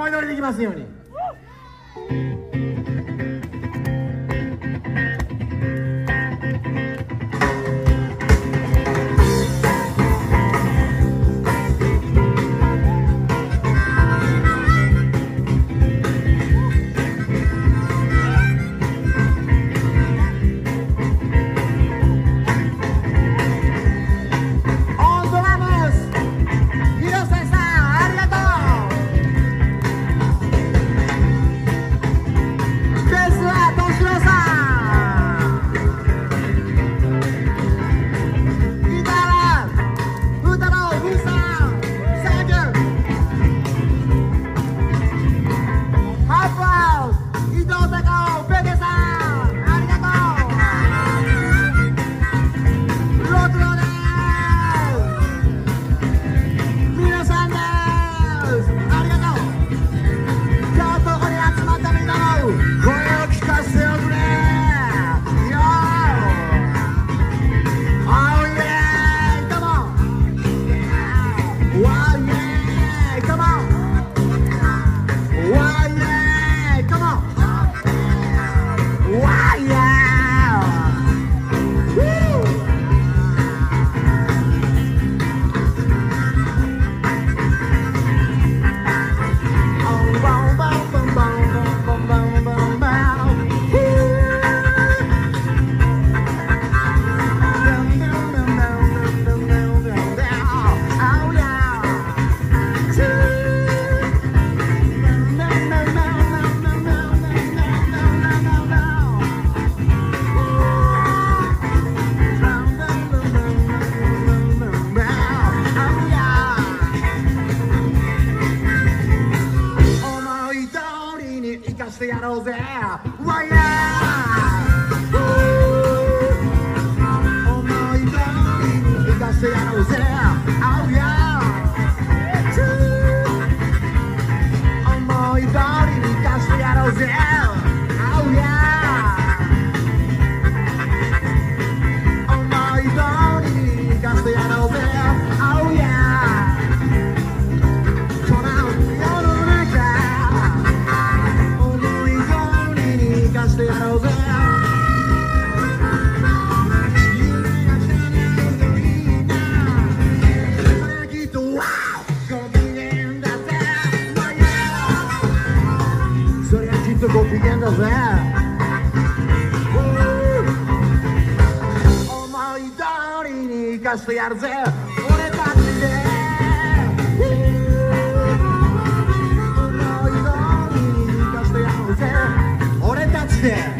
思い通りできますように。began to laugh 思い通りに生かしてやるぜ俺たちで思いりに生かしてやるぜ俺たちで